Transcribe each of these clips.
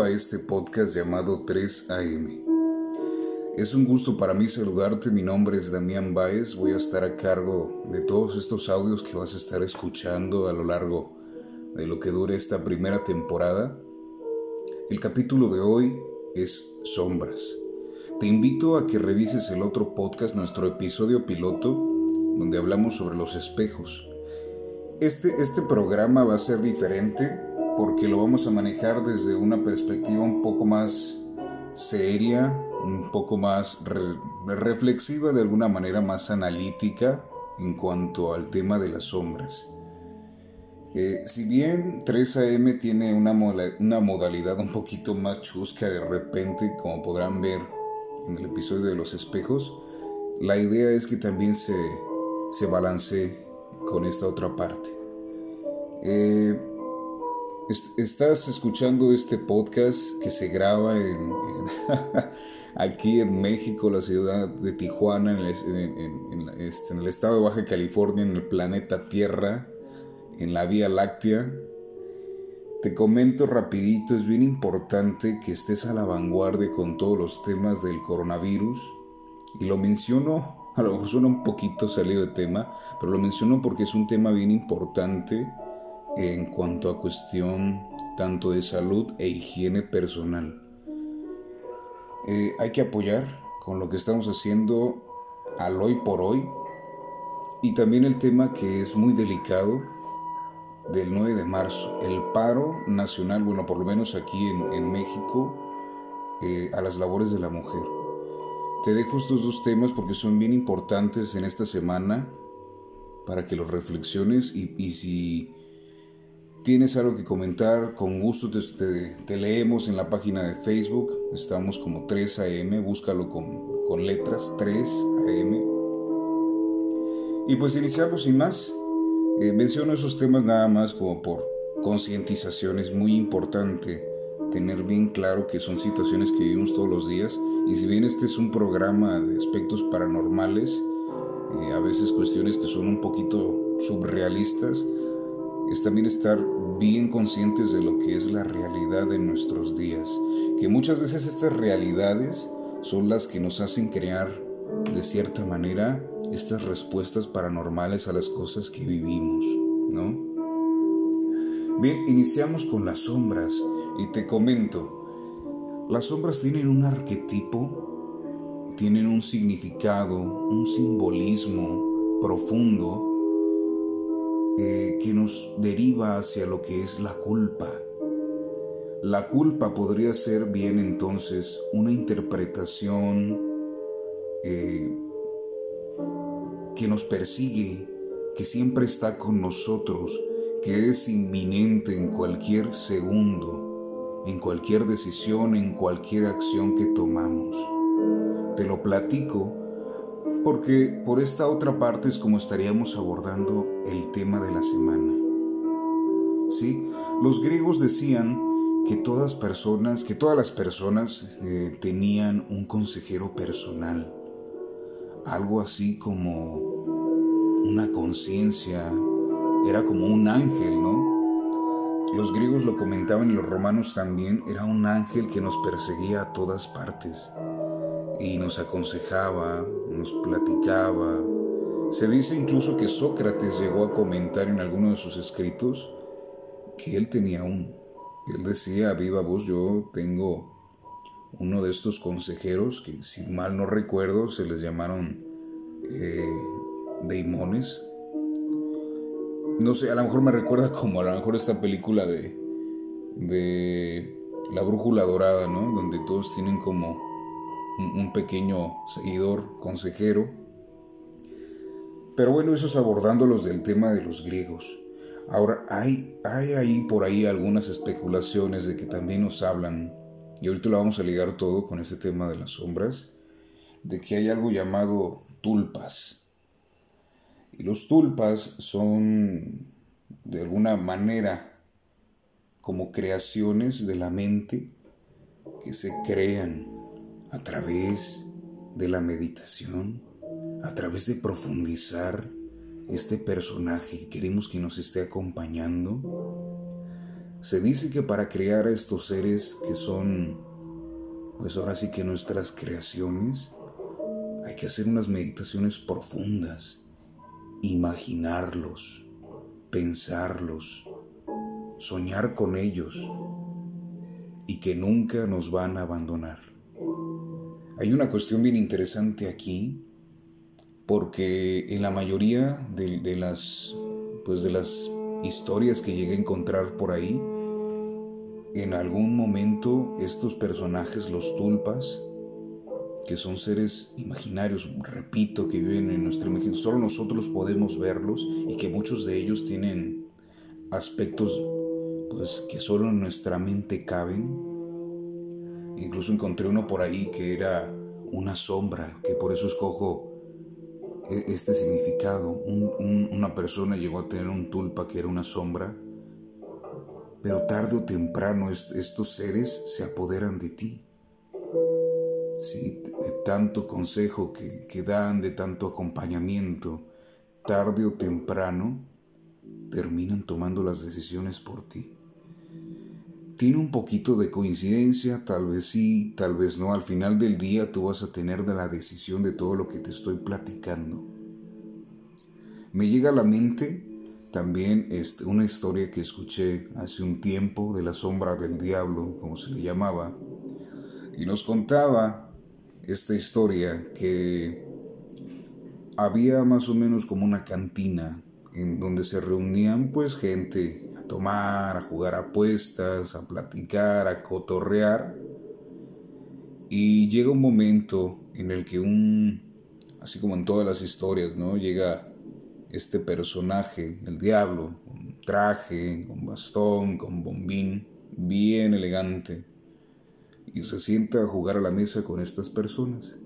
A este podcast llamado 3AM. Es un gusto para mí saludarte, mi nombre es Damián Báez, voy a estar a cargo de todos estos audios que vas a estar escuchando a lo largo de lo que dure esta primera temporada. El capítulo de hoy es Sombras. Te invito a que revises el otro podcast, nuestro episodio piloto, donde hablamos sobre los espejos. Este, este programa va a ser diferente porque lo vamos a manejar desde una perspectiva un poco más seria, un poco más reflexiva, de alguna manera más analítica en cuanto al tema de las sombras. Eh, si bien 3AM tiene una, una modalidad un poquito más chusca de repente, como podrán ver en el episodio de los espejos, la idea es que también se, se balancee con esta otra parte. Eh, Estás escuchando este podcast que se graba aquí en México, la ciudad de Tijuana, en este, en el estado de Baja California, en el planeta Tierra, en la Vía Láctea. Te comento rapidito, es bien importante que estés a la vanguardia con todos los temas del coronavirus. Y lo menciono, a lo mejor suena un poquito salido de tema, pero lo menciono porque es un tema bien importante en cuanto a cuestión tanto de salud e higiene personal. Eh, hay que apoyar con lo que estamos haciendo al hoy por hoy y también el tema que es muy delicado del 9 de marzo, el paro nacional, bueno, por lo menos aquí en, México, eh, a las labores de la mujer. Te dejo estos dos temas porque son bien importantes en esta semana para que los reflexiones y si tienes algo que comentar, con gusto te, leemos en la página de Facebook. Estamos como 3AM, búscalo con, letras 3AM. Y pues iniciamos sin más. Eh, menciono esos temas nada más como por concientización. Es muy importante tener bien claro que son situaciones que vivimos todos los días. Y si bien este es un programa de aspectos paranormales, eh, a veces cuestiones que son un poquito surrealistas, es también estar bien conscientes de lo que es la realidad de nuestros días, que muchas veces estas realidades son las que nos hacen crear de cierta manera estas respuestas paranormales a las cosas que vivimos, ¿no? Bien, iniciamos con las sombras y te comento, las sombras tienen un arquetipo, tienen un significado, un simbolismo profundo eh, que nos deriva hacia lo que es la culpa. La culpa podría ser bien entonces una interpretación eh, que nos persigue, que siempre está con nosotros, que es inminente en cualquier segundo, en cualquier decisión, en cualquier acción que tomamos. Te lo platico porque por esta otra parte es como estaríamos abordando el tema de la semana. Sí, los griegos decían que todas personas, que todas las personas eh, tenían un consejero personal, algo así como una conciencia, era como un ángel, ¿no? Los griegos lo comentaban y los romanos también, era un ángel que nos perseguía a todas partes y nos aconsejaba, nos platicaba. Se dice incluso que Sócrates llegó a comentar en alguno de sus escritos que él tenía uno. Él decía a viva voz, yo tengo uno de estos consejeros que si mal no recuerdo se les llamaron eh, deimones. No sé, a lo mejor me recuerda como a lo mejor esta película de, de La Brújula Dorada, ¿no? Donde todos tienen como un pequeño seguidor, consejero. Pero bueno, eso es abordándolos del tema de los griegos. Ahora, hay, hay ahí por ahí algunas especulaciones de que también nos hablan, y ahorita lo vamos a ligar todo con este tema de las sombras, de que hay algo llamado tulpas. Y los tulpas son, de alguna manera, como creaciones de la mente que se crean a través de la meditación, a través de profundizar este personaje que queremos que nos esté acompañando, Se dice que para crear estos seres que son, pues ahora sí que nuestras creaciones, hay que hacer unas meditaciones profundas, imaginarlos, pensarlos, soñar con ellos y que nunca nos van a abandonar. Hay una cuestión bien interesante aquí, porque en la mayoría de, las, pues de las historias que llegué a encontrar por ahí, en algún momento estos personajes, los tulpas, que son seres imaginarios, repito, que viven en nuestra imaginación, solo nosotros podemos verlos y que muchos de ellos tienen aspectos pues que solo en nuestra mente caben. Incluso encontré uno por ahí que era una sombra, que por eso escojo este significado. una persona llegó a tener un tulpa que era una sombra, pero tarde o temprano estos seres se apoderan de ti. Sí, de tanto consejo que, que dan, de tanto acompañamiento, tarde o temprano terminan tomando las decisiones por ti. Tiene un poquito de coincidencia, tal vez sí, tal vez no. Al final del día tú vas a tener de la decisión de todo lo que te estoy platicando. Me llega a la mente también este, una historia que escuché hace un tiempo de la sombra del diablo, como se le llamaba, y nos contaba esta historia que había más o menos como una cantina en donde se reunían pues gente tomar, a jugar apuestas, a platicar, a cotorrear. Y llega un momento en el que un, así como en todas las historias, ¿no? Llega este personaje, el diablo, con traje, con bastón, con bombín, bien elegante, y se sienta a jugar a la mesa con estas personas.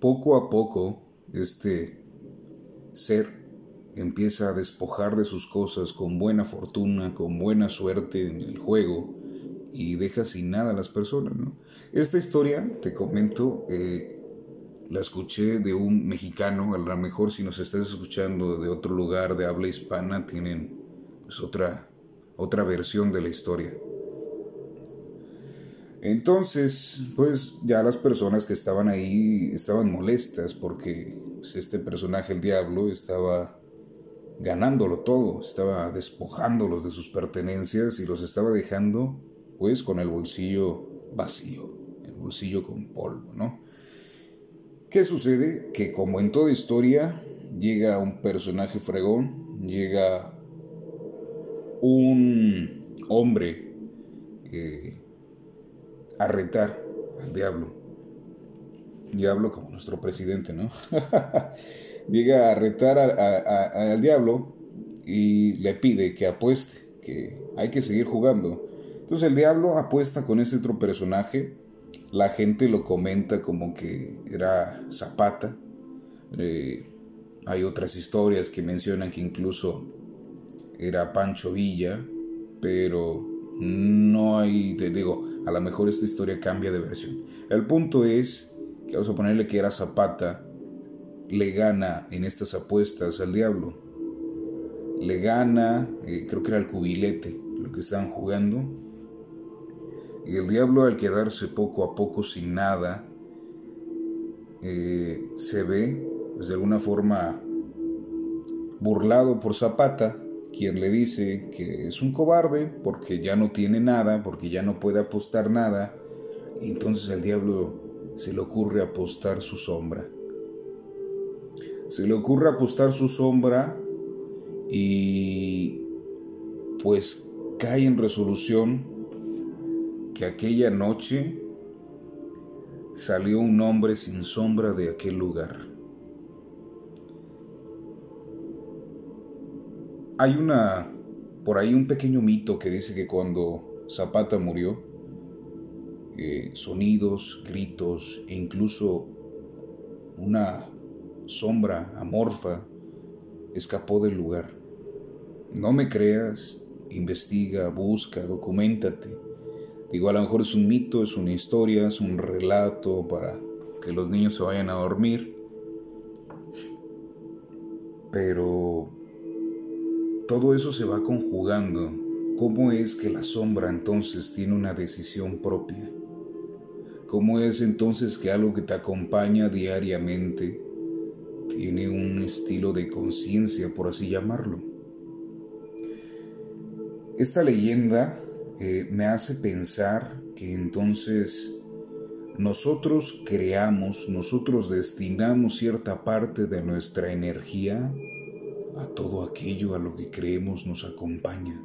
Poco a poco, este ser empieza a despojar de sus cosas con buena fortuna, con buena suerte en el juego y deja sin nada a las personas. Esta historia, te comento, eh, la escuché de un mexicano, a lo mejor si nos estás escuchando de otro lugar de habla hispana, tienen pues, otra, otra versión de la historia. Entonces, pues ya las personas que estaban ahí estaban molestas porque pues, este personaje, el diablo, estaba ganándolo todo, estaba despojándolos de sus pertenencias y los estaba dejando pues con el bolsillo vacío, el bolsillo con polvo, ¿no? ¿Qué sucede? Que como en toda historia llega un personaje fregón, llega un hombre eh, a retar al diablo. Diablo como nuestro presidente, ¿no? llega a retar al diablo y le pide que apueste, que hay que seguir jugando. Entonces el diablo apuesta con este otro personaje. La gente lo comenta como que era Zapata. Eh, hay otras historias que mencionan que incluso era Pancho Villa, pero no hay, te digo, a lo mejor esta historia cambia de versión. El punto es que vamos a ponerle que era Zapata le gana en estas apuestas al diablo. Le gana, eh, creo que era el cubilete lo que estaban jugando. Y el diablo al quedarse poco a poco sin nada, eh, se ve pues, de alguna forma burlado por Zapata, quien le dice que es un cobarde porque ya no tiene nada, porque ya no puede apostar nada. Entonces el diablo se le ocurre apostar su sombra se le ocurre apostar su sombra y pues cae en resolución que aquella noche salió un hombre sin sombra de aquel lugar. Hay una, por ahí un pequeño mito que dice que cuando Zapata murió, eh, sonidos, gritos e incluso una sombra amorfa escapó del lugar. No me creas, investiga, busca, documentate. Digo, a lo mejor es un mito, es una historia, es un relato para que los niños se vayan a dormir. Pero todo eso se va conjugando ¿cómo es que la sombra entonces tiene una decisión propia? ¿Cómo es entonces que algo que te acompaña diariamente tiene un estilo de conciencia, por así llamarlo? Esta leyenda eh, me hace pensar que entonces nosotros creamos, nosotros destinamos cierta parte de nuestra energía a todo aquello a lo que creemos nos acompaña.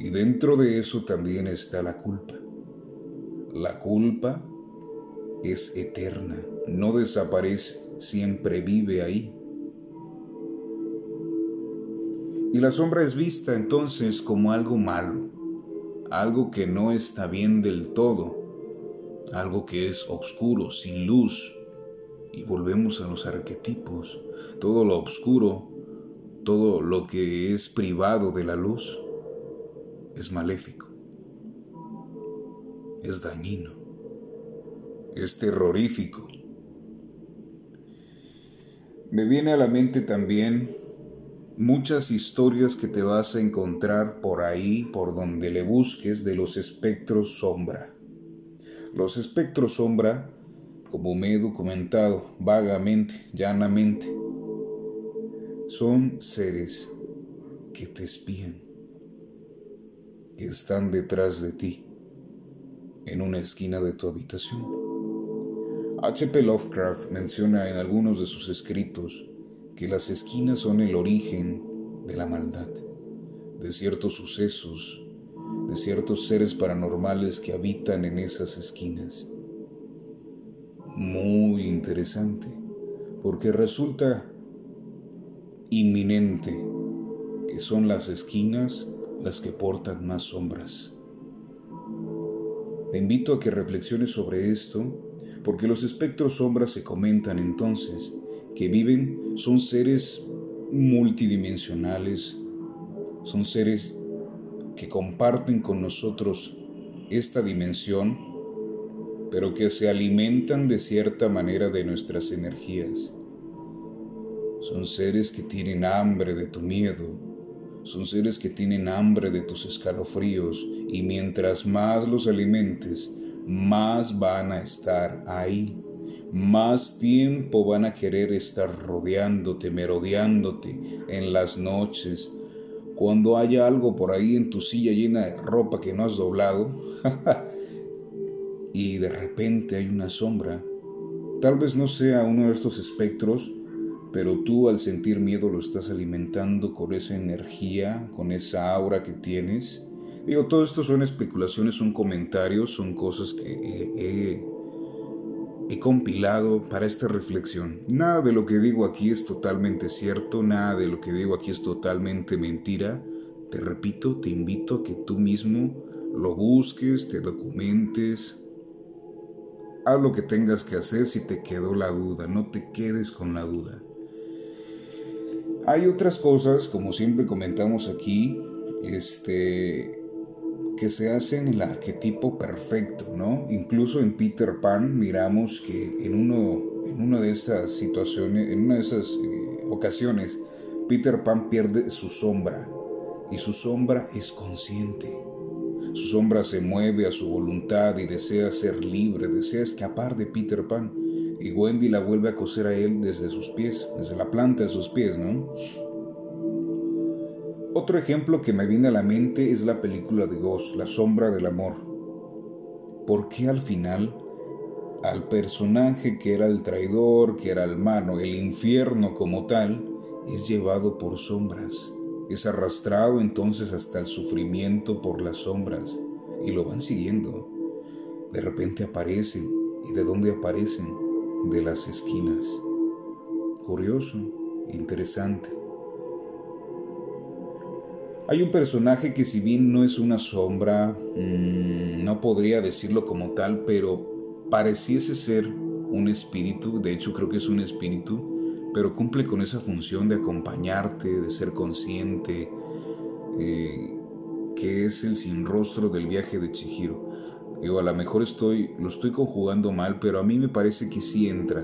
Y dentro de eso también está la culpa. La culpa es eterna, no desaparece, siempre vive ahí. Y la sombra es vista entonces como algo malo, algo que no está bien del todo, algo que es oscuro, sin luz. Y volvemos a los arquetipos. Todo lo oscuro, todo lo que es privado de la luz, es maléfico, es dañino, es terrorífico. Me viene a la mente también muchas historias que te vas a encontrar por ahí, por donde le busques, de los espectros sombra. Los espectros sombra, como me he documentado vagamente, llanamente, son seres que te espían, que están detrás de ti, en una esquina de tu habitación. H.P. Lovecraft menciona en algunos de sus escritos que las esquinas son el origen de la maldad, de ciertos sucesos, de ciertos seres paranormales que habitan en esas esquinas. Muy interesante, porque resulta inminente que son las esquinas las que portan más sombras. Te invito a que reflexiones sobre esto, porque los espectros sombras se comentan entonces que viven son seres multidimensionales, son seres que comparten con nosotros esta dimensión, pero que se alimentan de cierta manera de nuestras energías. Son seres que tienen hambre de tu miedo, son seres que tienen hambre de tus escalofríos y mientras más los alimentes, más van a estar ahí. Más tiempo van a querer estar rodeándote, merodeándote en las noches, cuando haya algo por ahí en tu silla llena de ropa que no has doblado y de repente hay una sombra, tal vez no sea uno de estos espectros, pero tú al sentir miedo lo estás alimentando con esa energía, con esa aura que tienes. Digo, todo esto son especulaciones, son comentarios, son cosas que he, he compilado para esta reflexión. Nada de lo que digo aquí es totalmente cierto, nada de lo que digo aquí es totalmente mentira. Te repito, te invito a que tú mismo lo busques, te documentes, haz lo que tengas que hacer si te quedó la duda, no te quedes con la duda. Hay otras cosas, como siempre comentamos aquí, este, que se hacen el arquetipo perfecto, ¿no? Incluso en Peter Pan miramos que en, uno, en una de esas situaciones, en una de esas eh, ocasiones, Peter Pan pierde su sombra y su sombra es consciente. Su sombra se mueve a su voluntad y desea ser libre, desea escapar de Peter Pan. Y Wendy la vuelve a coser a él desde sus pies, desde la planta de sus pies, ¿no? Otro ejemplo que me viene a la mente es la película de Ghost, La sombra del amor. ¿Por qué al final al personaje que era el traidor, que era el mano, el infierno como tal, es llevado por sombras? Es arrastrado entonces hasta el sufrimiento por las sombras y lo van siguiendo. De repente aparecen. ¿Y de dónde aparecen? De las esquinas. Curioso, interesante. Hay un personaje que si bien no es una sombra, mm, no podría decirlo como tal, pero pareciese ser un espíritu, de hecho creo que es un espíritu, pero cumple con esa función de acompañarte, de ser consciente, eh, que es el sin rostro del viaje de Chihiro. Digo, a lo mejor estoy, lo estoy conjugando mal, pero a mí me parece que sí entra.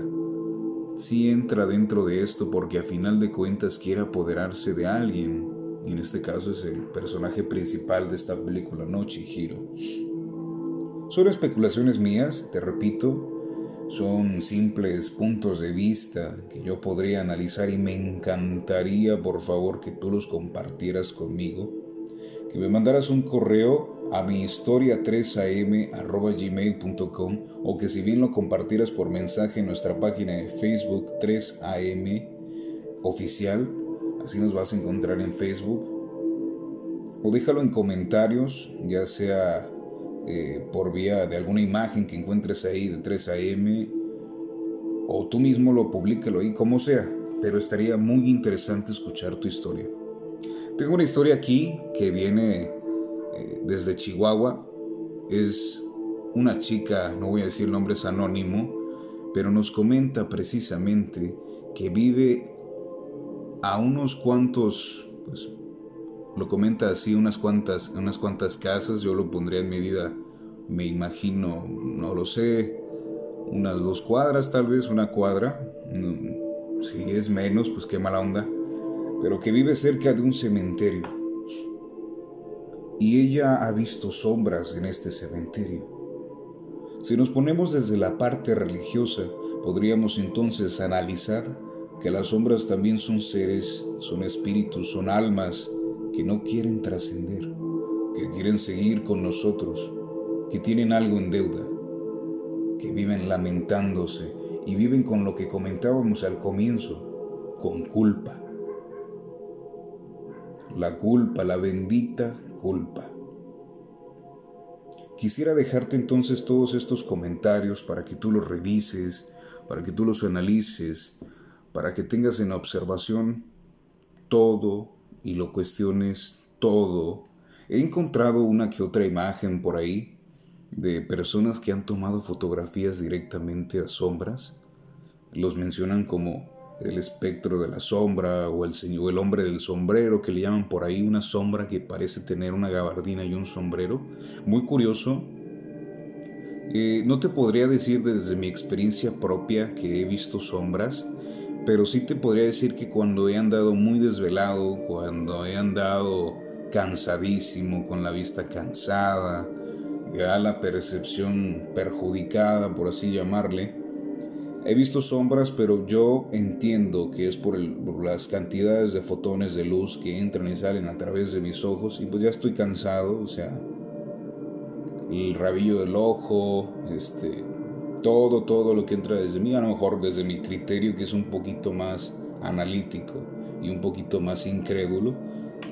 Sí entra dentro de esto porque a final de cuentas quiere apoderarse de alguien y en este caso es el personaje principal de esta película, ¿no? Chihiro. Son especulaciones mías, te repito, son simples puntos de vista que yo podría analizar y me encantaría, por favor, que tú los compartieras conmigo, que me mandaras un correo a mi historia 3am.gmail.com o que si bien lo compartieras por mensaje en nuestra página de Facebook 3am oficial, así nos vas a encontrar en Facebook, o déjalo en comentarios, ya sea eh, por vía de alguna imagen que encuentres ahí de 3am o tú mismo lo publícalo ahí, como sea, pero estaría muy interesante escuchar tu historia. Tengo una historia aquí que viene eh, desde Chihuahua, es una chica, no voy a decir nombres anónimo, pero nos comenta precisamente que vive a unos cuantos, pues lo comenta así, unas cuantas, unas cuantas casas, yo lo pondría en medida, me imagino, no lo sé, unas dos cuadras tal vez, una cuadra, si es menos, pues qué mala onda, pero que vive cerca de un cementerio. Y ella ha visto sombras en este cementerio. Si nos ponemos desde la parte religiosa, podríamos entonces analizar que las sombras también son seres, son espíritus, son almas, que no quieren trascender, que quieren seguir con nosotros, que tienen algo en deuda, que viven lamentándose y viven con lo que comentábamos al comienzo, con culpa. La culpa, la bendita culpa. Quisiera dejarte entonces todos estos comentarios para que tú los revises, para que tú los analices, para que tengas en observación todo y lo cuestiones todo. He encontrado una que otra imagen por ahí de personas que han tomado fotografías directamente a sombras. Los mencionan como el espectro de la sombra o el, señor, el hombre del sombrero, que le llaman por ahí una sombra que parece tener una gabardina y un sombrero. Muy curioso. Eh, no te podría decir desde mi experiencia propia que he visto sombras, pero sí te podría decir que cuando he andado muy desvelado, cuando he andado cansadísimo, con la vista cansada, ya la percepción perjudicada, por así llamarle, he visto sombras, pero yo entiendo que es por, las cantidades de fotones de luz que entran y salen a través de mis ojos, y pues ya estoy cansado, o sea, el rabillo del ojo, este, todo, todo lo que entra desde mí, a lo mejor desde mi criterio que es un poquito más analítico y un poquito más incrédulo,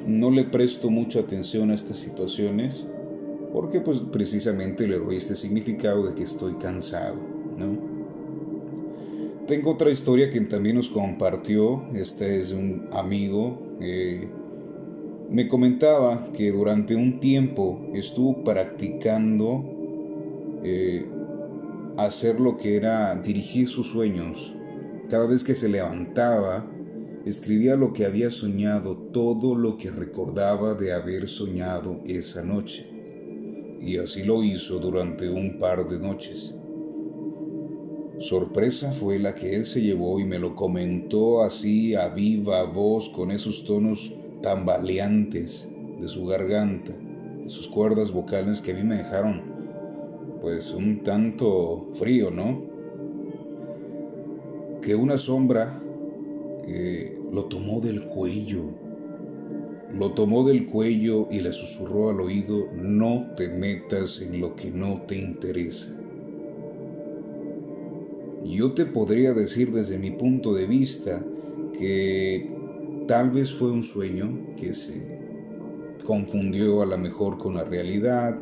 no le presto mucha atención a estas situaciones porque pues precisamente le doy este significado de que estoy cansado, ¿no? Tengo otra historia que también nos compartió, este es un amigo, eh, me comentaba que durante un tiempo estuvo practicando eh, hacer lo que era dirigir sus sueños. Cada vez que se levantaba, escribía lo que había soñado, todo lo que recordaba de haber soñado esa noche. Y así lo hizo durante un par de noches. Sorpresa fue la que él se llevó y me lo comentó así a viva voz con esos tonos tambaleantes de su garganta, de sus cuerdas vocales que a mí me dejaron pues un tanto frío, ¿no? Que una sombra eh, lo tomó del cuello, lo tomó del cuello y le susurró al oído, no te metas en lo que no te interesa. Yo te podría decir desde mi punto de vista que tal vez fue un sueño que se confundió a lo mejor con la realidad,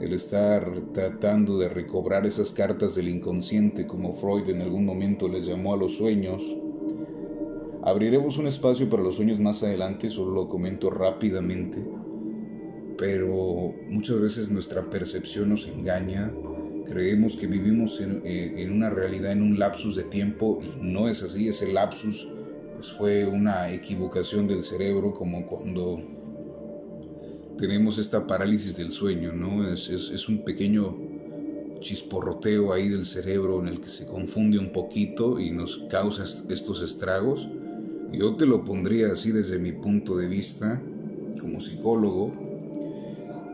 el estar tratando de recobrar esas cartas del inconsciente como Freud en algún momento les llamó a los sueños. Abriremos un espacio para los sueños más adelante, solo lo comento rápidamente, pero muchas veces nuestra percepción nos engaña, creemos que vivimos en, eh, una realidad, en un lapsus de tiempo y no es así, ese lapsus pues fue una equivocación del cerebro como cuando tenemos esta parálisis del sueño, ¿no? Es, es, un pequeño chisporroteo ahí del cerebro en el que se confunde un poquito y nos causa estos estragos. Yo te lo pondría así desde mi punto de vista, como psicólogo,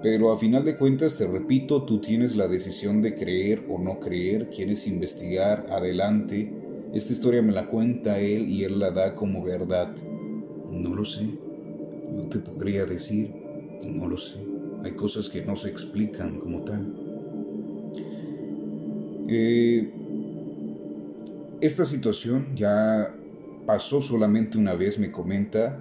pero a final de cuentas, te repito, tú tienes la decisión de creer o no creer, quieres investigar, adelante. Esta historia me la cuenta él y él la da como verdad. No lo sé, no te podría decir, no lo sé. Hay cosas que no se explican como tal. Eh, esta situación ya pasó solamente una vez, me comenta.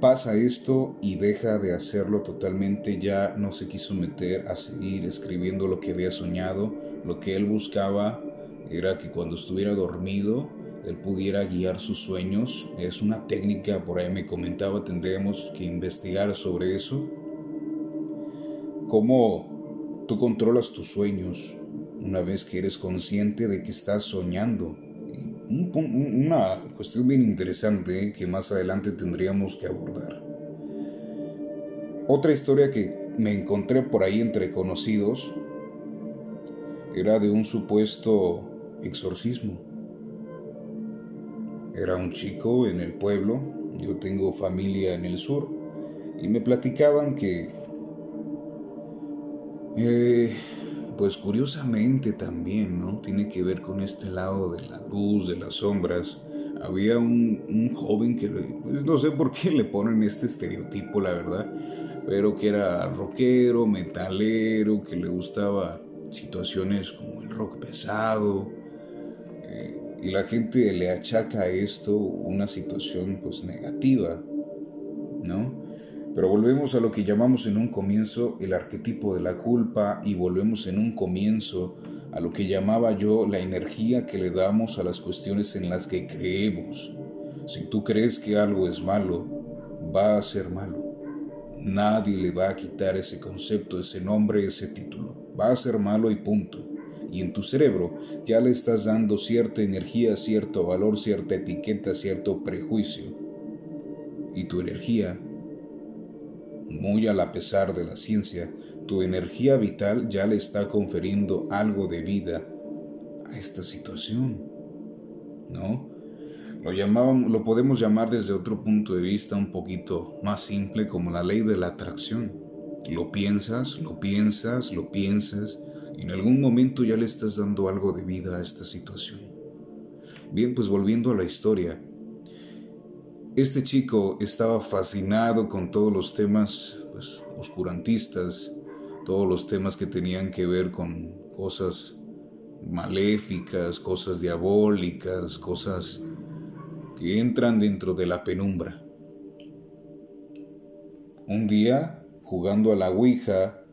Pasa esto y deja de hacerlo totalmente, ya no se quiso meter a seguir escribiendo lo que había soñado. Lo que él buscaba era que cuando estuviera dormido, él pudiera guiar sus sueños. Es una técnica, por ahí me comentaba, tendríamos que investigar sobre eso. Cómo tú controlas tus sueños, una vez que eres consciente de que estás soñando. una cuestión bien interesante que más adelante tendríamos que abordar. Otra historia que me encontré por ahí entre conocidos era de un supuesto exorcismo. Era un chico en el pueblo, yo tengo familia en el sur, y me platicaban que eh, pues curiosamente también, ¿no? Tiene que ver con este lado de la luz, de las sombras. Había un, joven que, pues no sé por qué le ponen este estereotipo, la verdad, pero que era rockero, metalero, que le gustaba situaciones como el rock pesado. Eh, y la gente le achaca a esto una situación pues negativa, ¿no? Pero volvemos a lo que llamamos en un comienzo el arquetipo de la culpa y volvemos en un comienzo a lo que llamaba yo la energía que le damos a las cuestiones en las que creemos. Si tú crees que algo es malo, va a ser malo. Nadie le va a quitar ese concepto, ese nombre, ese título. Va a ser malo y punto. Y en tu cerebro ya le estás dando cierta energía, cierto valor, cierta etiqueta, cierto prejuicio. Y tu energía muy a la pesar de la ciencia, tu energía vital ya le está conferiendo algo de vida a esta situación. ¿No? Lo, llamábamos, lo podemos llamar desde otro punto de vista un poquito más simple como la ley de la atracción. Lo piensas, lo piensas, lo piensas en algún momento ya le estás dando algo de vida a esta situación. Bien, pues volviendo a la historia, este chico estaba fascinado con todos los temas pues, oscurantistas, todos los temas que tenían que ver con cosas maléficas, cosas diabólicas, cosas que entran dentro de la penumbra. Un día, jugando a la Ouija,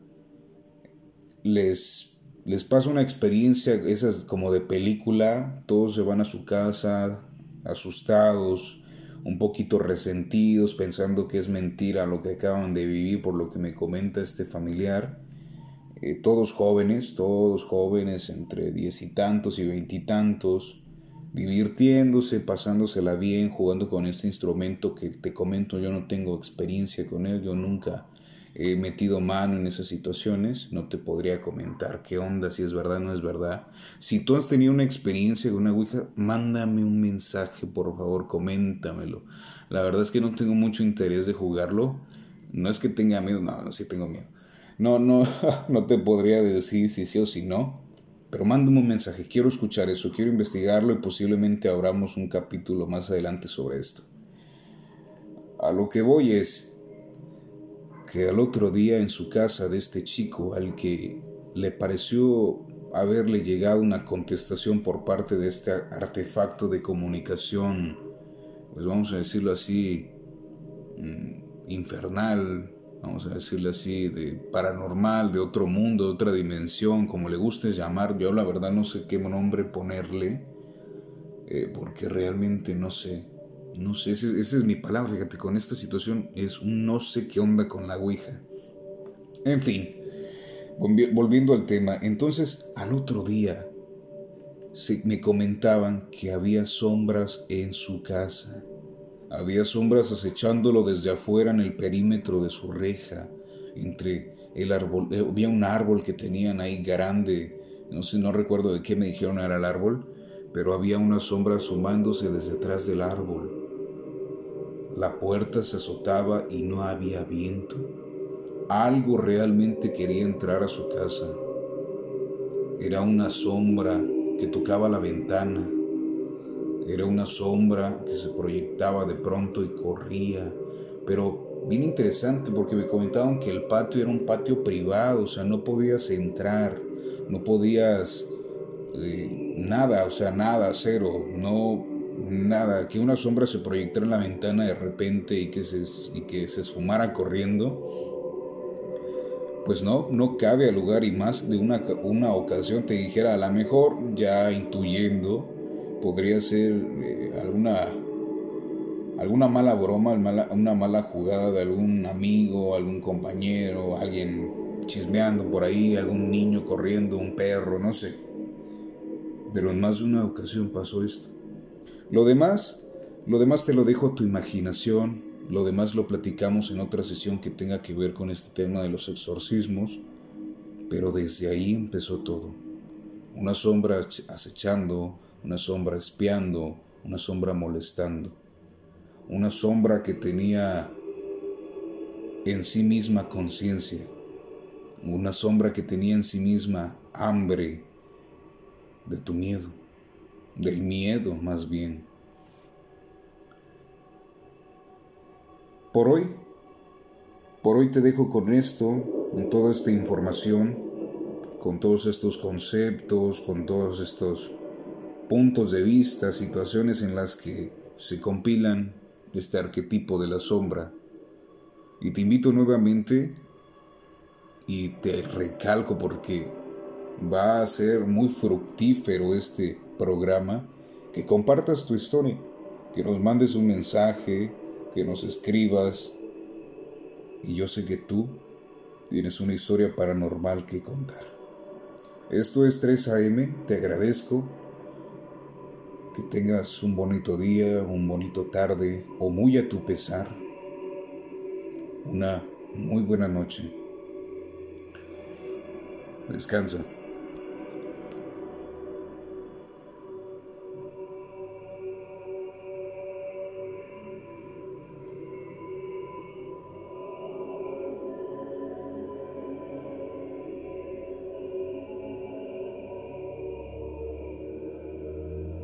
les, les pasa una experiencia, esas como de película, todos se van a su casa asustados, un poquito resentidos, pensando que es mentira lo que acaban de vivir por lo que me comenta este familiar. Eh, todos jóvenes, todos jóvenes entre diez y tantos y veintitantos, divirtiéndose, pasándosela bien, jugando con este instrumento que te comento, yo no tengo experiencia con él, yo nunca he metido mano en esas situaciones, no te podría comentar qué onda, si es verdad o no es verdad. Si tú has tenido una experiencia con una Ouija, mándame un mensaje, por favor, coméntamelo. La verdad es que no tengo mucho interés de jugarlo. No es que tenga miedo, no, no, sí tengo miedo. No, no, no te podría decir si sí o si no. Pero mándame un mensaje, quiero escuchar eso, quiero investigarlo y posiblemente abramos un capítulo más adelante sobre esto. A lo que voy es, que al otro día en su casa de este chico al que le pareció haberle llegado una contestación por parte de este artefacto de comunicación, pues vamos a decirlo así, mm, infernal, vamos a decirlo así, de paranormal, de otro mundo, de otra dimensión, como le guste llamar, yo la verdad no sé qué nombre ponerle, eh, porque realmente no sé. No sé, esa es mi palabra, fíjate, con esta situación es un no sé qué onda con la Ouija. En fin, volviendo al tema, entonces al otro día me comentaban que había sombras en su casa. Había sombras acechándolo desde afuera en el perímetro de su reja, entre el árbol, eh, había un árbol que tenían ahí grande, no sé, no recuerdo de qué me dijeron era el árbol, pero había una sombra asomándose desde atrás del árbol. La puerta se azotaba y no había viento. Algo realmente quería entrar a su casa. Era una sombra que tocaba la ventana. Era una sombra que se proyectaba de pronto y corría. Pero bien interesante porque me comentaban que el patio era un patio privado, o sea, no podías entrar, no podías eh, nada, o sea, nada, cero, no, nada, que una sombra se proyectara en la ventana de repente y que se, y que se esfumara corriendo, pues no, no cabe al lugar y más de una, una ocasión te dijera, a lo mejor ya intuyendo, podría ser eh, alguna, alguna mala broma, una mala jugada de algún amigo, algún compañero, alguien chismeando por ahí, algún niño corriendo, un perro, no sé pero en más de una ocasión pasó esto. Lo demás, lo demás te lo dejo a tu imaginación, lo demás lo platicamos en otra sesión que tenga que ver con este tema de los exorcismos, pero desde ahí empezó todo. Una sombra acechando, una sombra espiando, una sombra molestando, una sombra que tenía en sí misma conciencia, una sombra que tenía en sí misma hambre, de tu miedo, del miedo más bien. Por hoy, por hoy te dejo con esto, con toda esta información, con todos estos conceptos, con todos estos puntos de vista, situaciones en las que se compilan este arquetipo de la sombra. Y te invito nuevamente y te recalco porque va a ser muy fructífero este programa, que compartas tu historia, que nos mandes un mensaje, que nos escribas. Y yo sé que tú tienes una historia paranormal que contar. Esto es 3 AM, te agradezco. Que tengas un bonito día, un bonito tarde o muy a tu pesar. Una muy buena noche. Descansa.